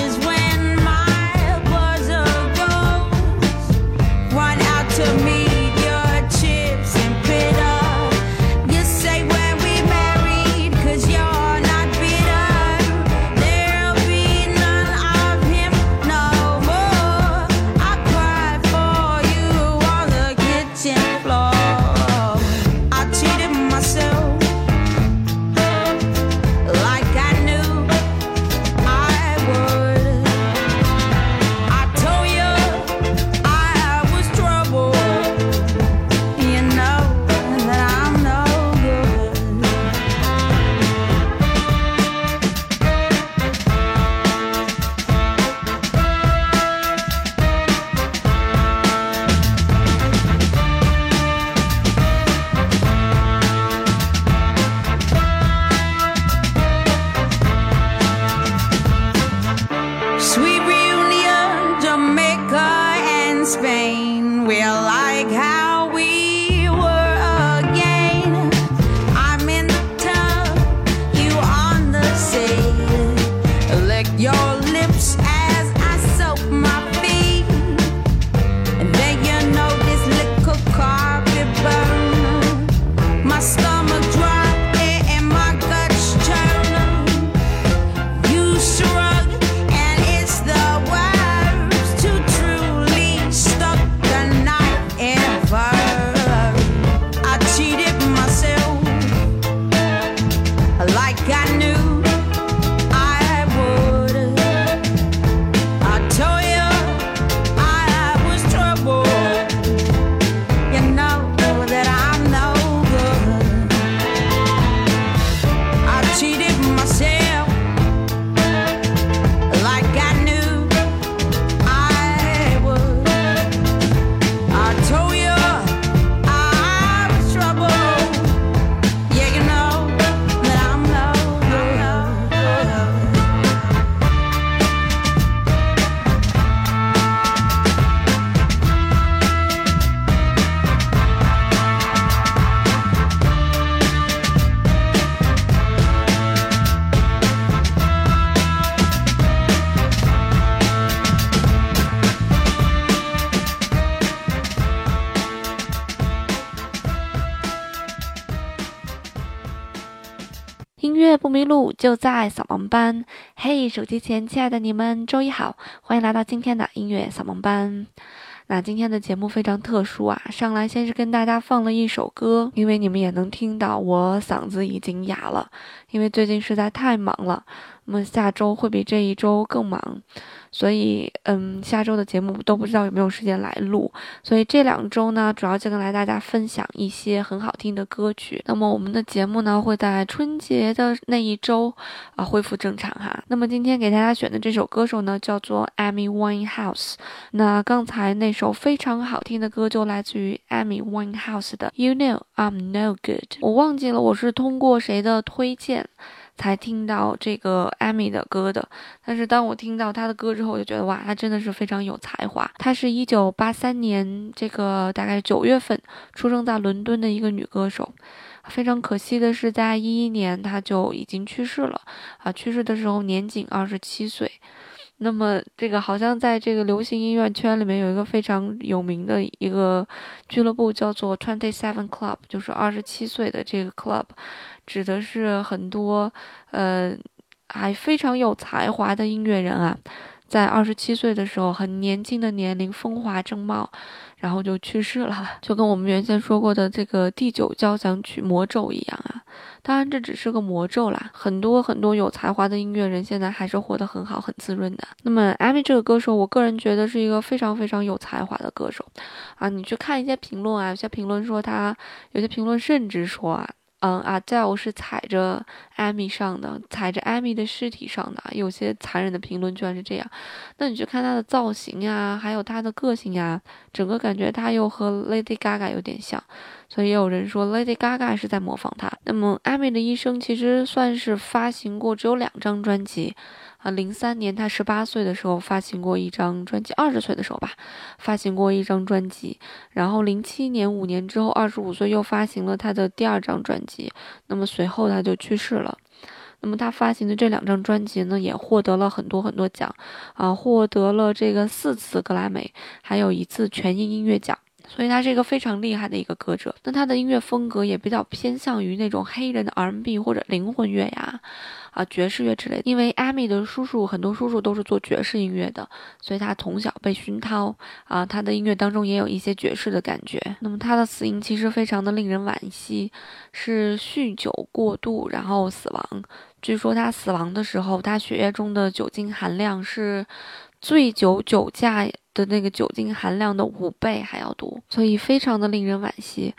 不路就在扫盲班。嘿，手机前亲爱的你们，周一好，欢迎来到今天的音乐扫盲班。那今天的节目非常特殊啊，上来先是跟大家放了一首歌，因为你们也能听到我嗓子已经哑了，因为最近实在太忙了。那么下周会比这一周更忙。所以，嗯，下周的节目都不知道有没有时间来录。所以这两周呢，主要就跟来大家分享一些很好听的歌曲。那么我们的节目呢，会在春节的那一周啊恢复正常哈。那么今天给大家选的这首歌手呢，叫做 Amy Winehouse。那刚才那首非常好听的歌就来自于 Amy Winehouse 的 You Know I'm No Good。我忘记了我是通过谁的推荐。才听到这个艾米的歌的，但是当我听到她的歌之后，我就觉得哇，她真的是非常有才华。她是一九八三年这个大概九月份出生在伦敦的一个女歌手，非常可惜的是，在一一年她就已经去世了啊，去世的时候年仅二十七岁。那么这个好像在这个流行音乐圈里面有一个非常有名的一个俱乐部，叫做 Twenty Seven Club，就是二十七岁的这个 club。指的是很多，呃，还非常有才华的音乐人啊，在二十七岁的时候，很年轻的年龄，风华正茂，然后就去世了，就跟我们原先说过的这个第九交响曲魔咒一样啊。当然，这只是个魔咒啦，很多很多有才华的音乐人现在还是活得很好，很滋润的。那么，Amy 这个歌手，我个人觉得是一个非常非常有才华的歌手啊。你去看一些评论啊，有些评论说他，有些评论甚至说啊。嗯，Adele 是踩着 Amy 上的，踩着 Amy 的尸体上的。有些残忍的评论居然是这样。那你去看她的造型呀，还有她的个性呀，整个感觉她又和 Lady Gaga 有点像，所以也有人说 Lady Gaga 是在模仿她。那么艾米的一生其实算是发行过只有两张专辑。啊，零三年他十八岁的时候发行过一张专辑，二十岁的时候吧，发行过一张专辑。然后零七年五年之后，二十五岁又发行了他的第二张专辑。那么随后他就去世了。那么他发行的这两张专辑呢，也获得了很多很多奖，啊，获得了这个四次格莱美，还有一次全英音乐奖。所以他是一个非常厉害的一个歌者。那他的音乐风格也比较偏向于那种黑人的 R&B 或者灵魂乐呀。啊，爵士乐之类的，因为艾米的叔叔很多叔叔都是做爵士音乐的，所以他从小被熏陶啊，他的音乐当中也有一些爵士的感觉。那么他的死因其实非常的令人惋惜，是酗酒过度然后死亡。据说他死亡的时候，他血液中的酒精含量是醉酒酒驾的那个酒精含量的五倍还要多，所以非常的令人惋惜。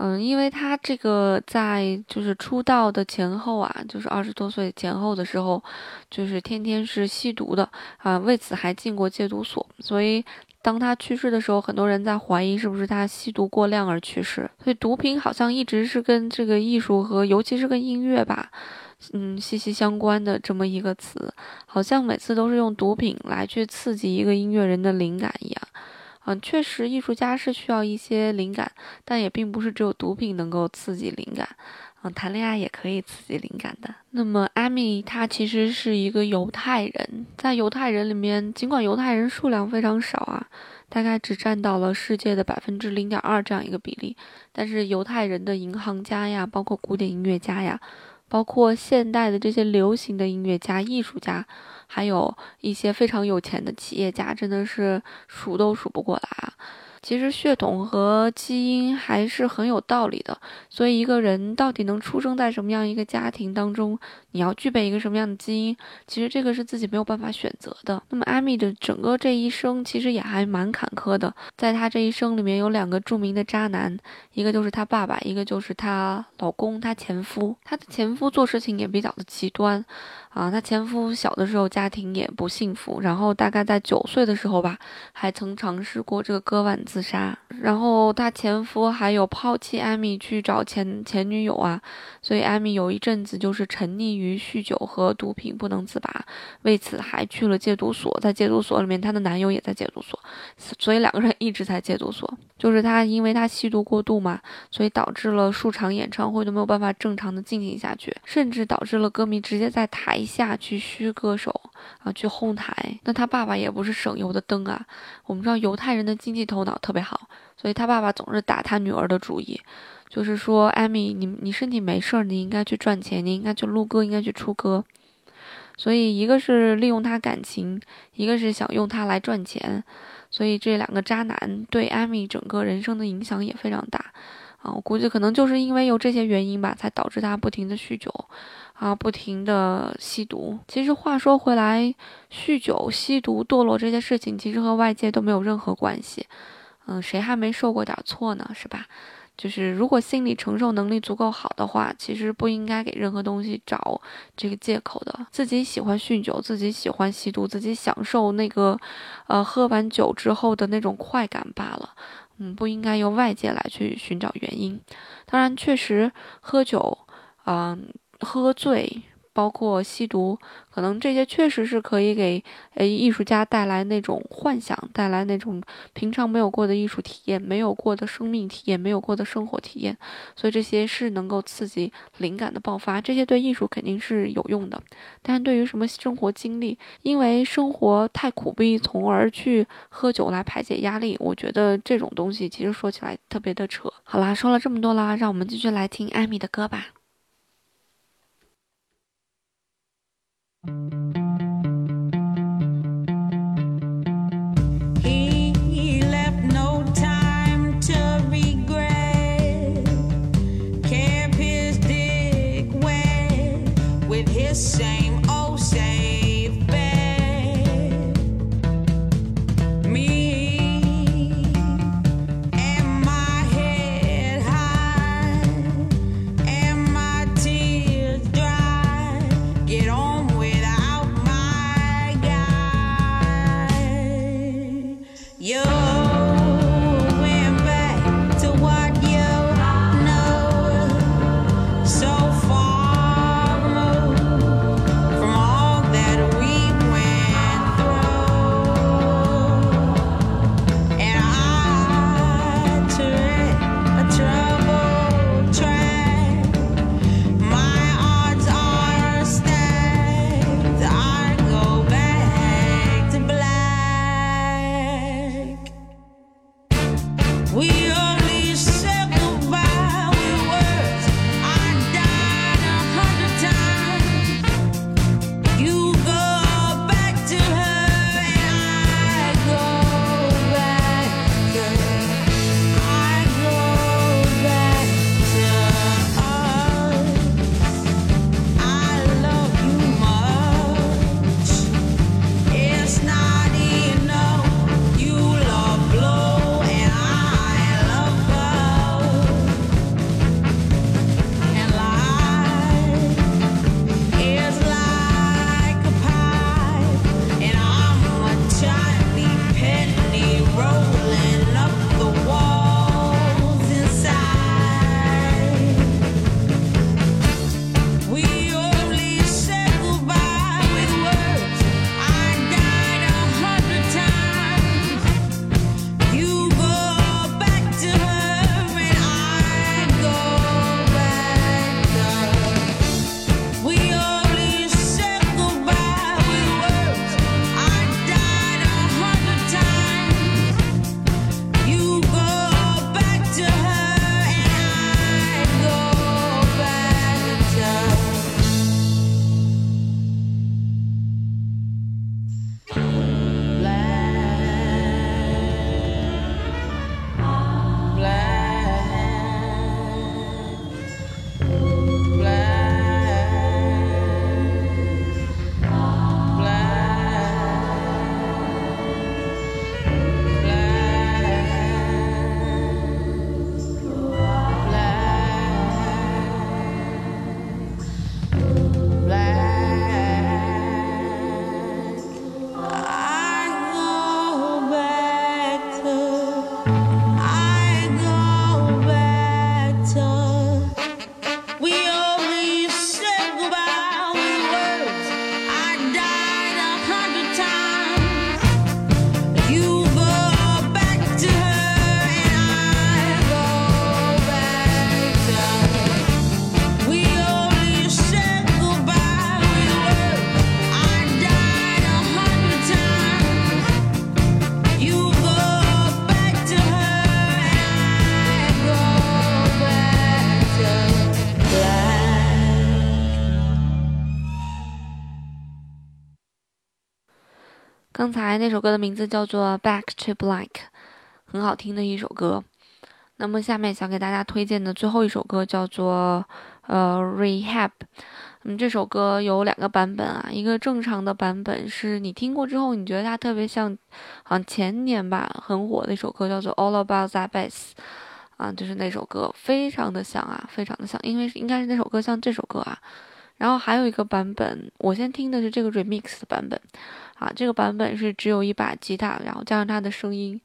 嗯，因为他这个在就是出道的前后啊，就是二十多岁前后的时候，就是天天是吸毒的啊，为此还进过戒毒所。所以当他去世的时候，很多人在怀疑是不是他吸毒过量而去世。所以毒品好像一直是跟这个艺术和尤其是跟音乐吧，嗯，息息相关的这么一个词，好像每次都是用毒品来去刺激一个音乐人的灵感一样。嗯，确实，艺术家是需要一些灵感，但也并不是只有毒品能够刺激灵感。嗯，谈恋爱也可以刺激灵感的。那么，艾米她其实是一个犹太人，在犹太人里面，尽管犹太人数量非常少啊，大概只占到了世界的百分之零点二这样一个比例，但是犹太人的银行家呀，包括古典音乐家呀。包括现代的这些流行的音乐家、艺术家，还有一些非常有钱的企业家，真的是数都数不过来啊。其实血统和基因还是很有道理的，所以一个人到底能出生在什么样一个家庭当中，你要具备一个什么样的基因，其实这个是自己没有办法选择的。那么艾米的整个这一生其实也还蛮坎坷的，在她这一生里面有两个著名的渣男，一个就是她爸爸，一个就是她老公，她前夫。她的前夫做事情也比较的极端。啊，她前夫小的时候家庭也不幸福，然后大概在九岁的时候吧，还曾尝试过这个割腕自杀。然后她前夫还有抛弃艾米去找前前女友啊，所以艾米有一阵子就是沉溺于酗酒和毒品不能自拔，为此还去了戒毒所，在戒毒所里面，她的男友也在戒毒所，所以两个人一直在戒毒所。就是她因为她吸毒过度嘛，所以导致了数场演唱会都没有办法正常的进行下去，甚至导致了歌迷直接在台。下去嘘歌手啊，去哄抬。那他爸爸也不是省油的灯啊。我们知道犹太人的经济头脑特别好，所以他爸爸总是打他女儿的主意，就是说，艾米，你你身体没事儿，你应该去赚钱，你应该去录歌，应该去出歌。所以一个是利用他感情，一个是想用他来赚钱。所以这两个渣男对艾米整个人生的影响也非常大啊。我估计可能就是因为有这些原因吧，才导致他不停的酗酒。啊，不停的吸毒。其实话说回来，酗酒、吸毒、堕落这些事情，其实和外界都没有任何关系。嗯，谁还没受过点错呢？是吧？就是如果心理承受能力足够好的话，其实不应该给任何东西找这个借口的。自己喜欢酗酒，自己喜欢吸毒，自己享受那个，呃，喝完酒之后的那种快感罢了。嗯，不应该由外界来去寻找原因。当然，确实喝酒，嗯。喝醉，包括吸毒，可能这些确实是可以给呃艺术家带来那种幻想，带来那种平常没有过的艺术体验，没有过的生命体验，没有过的生活体验。所以这些是能够刺激灵感的爆发，这些对艺术肯定是有用的。但是对于什么生活经历，因为生活太苦逼，从而去喝酒来排解压力，我觉得这种东西其实说起来特别的扯。好啦，说了这么多啦，让我们继续来听艾米的歌吧。Thank you. 刚才那首歌的名字叫做《Back to Black》，很好听的一首歌。那么下面想给大家推荐的最后一首歌叫做呃《Rehab》。嗯，这首歌有两个版本啊，一个正常的版本是你听过之后，你觉得它特别像，好像前年吧很火的一首歌叫做《All About That Bass》，啊，就是那首歌非常的像啊，非常的像，因为应该是那首歌像这首歌啊。然后还有一个版本，我先听的是这个 remix 的版本，啊，这个版本是只有一把吉他，然后加上它的声音。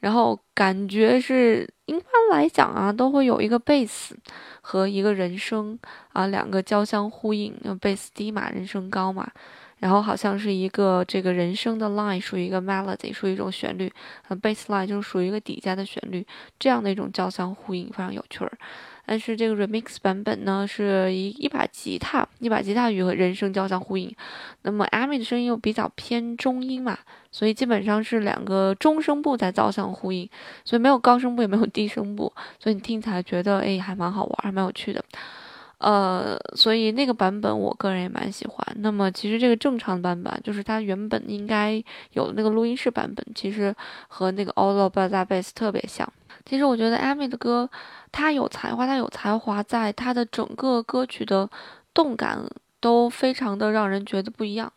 然后感觉是一般来讲啊，都会有一个贝斯和一个人声啊，两个交相呼应。贝斯低嘛，人声高嘛。然后好像是一个这个人声的 line 属于一个 melody，属于一种旋律。呃，bass line 就是属于一个底下的旋律，这样的一种交相呼应，非常有趣儿。但是这个 remix 版本呢，是一一把吉他，一把吉他与人声交相呼应。那么 Amy 的声音又比较偏中音嘛，所以基本上是两个中声部在交相呼应，所以没有高声部也没有低声部，所以你听起来觉得哎还蛮好玩，还蛮有趣的。呃，所以那个版本我个人也蛮喜欢。那么其实这个正常版本，就是它原本应该有那个录音室版本，其实和那个 All About That Bass 特别像。其实我觉得 Amy 的歌，她有才华，她有才华，在她的整个歌曲的动感都非常的让人觉得不一样。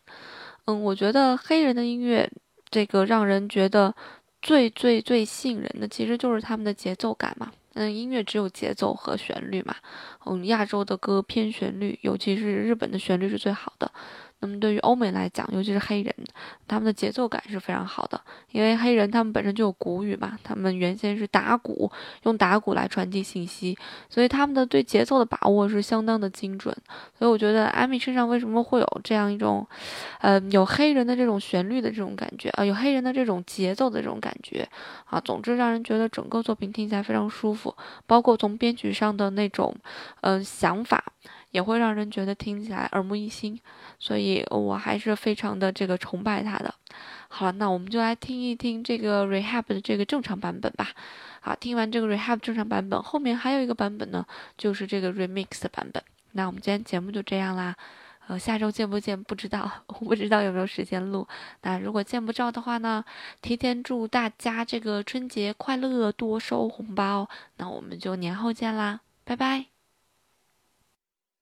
嗯，我觉得黑人的音乐，这个让人觉得最最最吸引人的，其实就是他们的节奏感嘛。嗯，音乐只有节奏和旋律嘛。嗯，亚洲的歌偏旋律，尤其是日本的旋律是最好的。那么对于欧美来讲，尤其是黑人，他们的节奏感是非常好的，因为黑人他们本身就有鼓语嘛，他们原先是打鼓，用打鼓来传递信息，所以他们的对节奏的把握是相当的精准。所以我觉得艾米身上为什么会有这样一种，呃，有黑人的这种旋律的这种感觉啊，有黑人的这种节奏的这种感觉啊，总之让人觉得整个作品听起来非常舒服，包括从编曲上的那种，嗯，想法。也会让人觉得听起来耳目一新，所以我还是非常的这个崇拜他的。好了，那我们就来听一听这个 Rehab 的这个正常版本吧。好，听完这个 Rehab 正常版本，后面还有一个版本呢，就是这个 Remix 的版本。那我们今天节目就这样啦，呃，下周见不见不知道，我不知道有没有时间录。那如果见不着的话呢，提前祝大家这个春节快乐，多收红包。那我们就年后见啦，拜拜。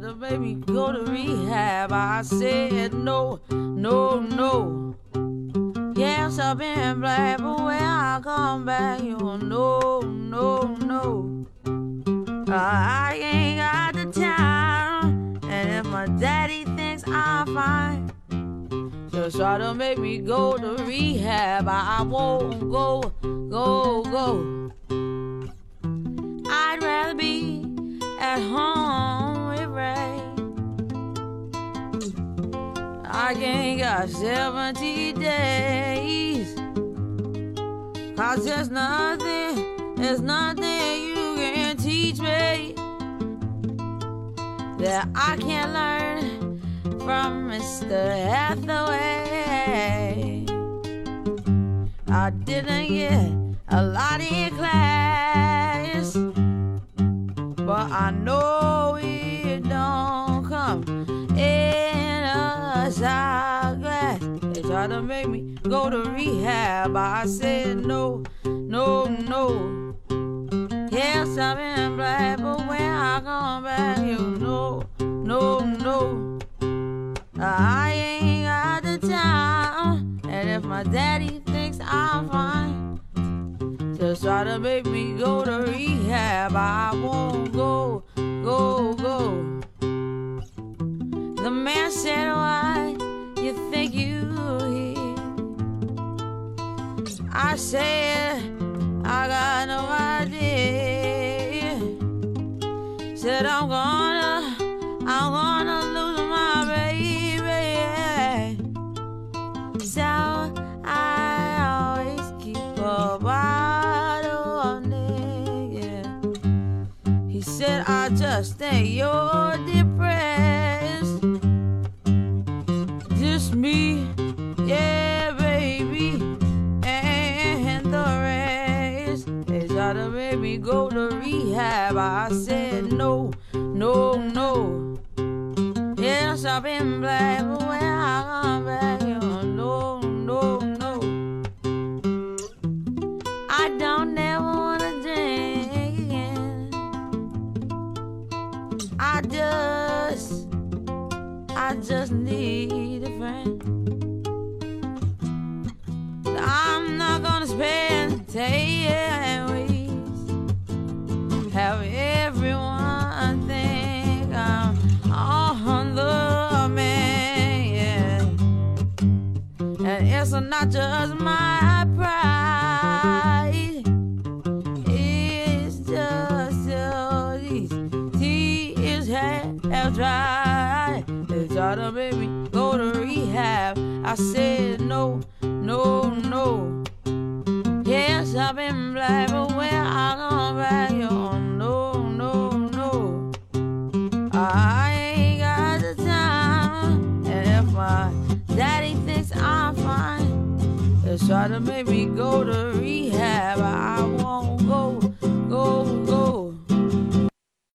to make me go to rehab. I said no, no, no. Yes, I've been black, but when I come back, you no, no, no. Uh, I ain't got the time, and if my daddy thinks I'm fine, just try to make me go to rehab. I won't go, go, go. I'd rather be at home Ray. I ain't got 70 days. Cause there's nothing, there's nothing you can teach me that I can't learn from Mr. Hathaway. I didn't get a lot in class, but I know don't come in a glass. They try to make me go to rehab. I said no, no, no. Yes, I've been black, but when I come back, you know, no, no. I ain't got the time, and if my daddy thinks I'm fine, just try to make me go to rehab. I won't go, Man said, Why you think you here? I said, I got no idea. Said, I'm gonna, I'm gonna lose my baby. So I always keep a bottle of nigga. He said, I just think you're depressed. Me, yeah, baby, and the rest. They try to make me go to rehab. I said, no, no, no. Yes, I've been black, It's not just my pride. It's just all these tears have dried. They try to make me go to rehab. I said try to make me go to.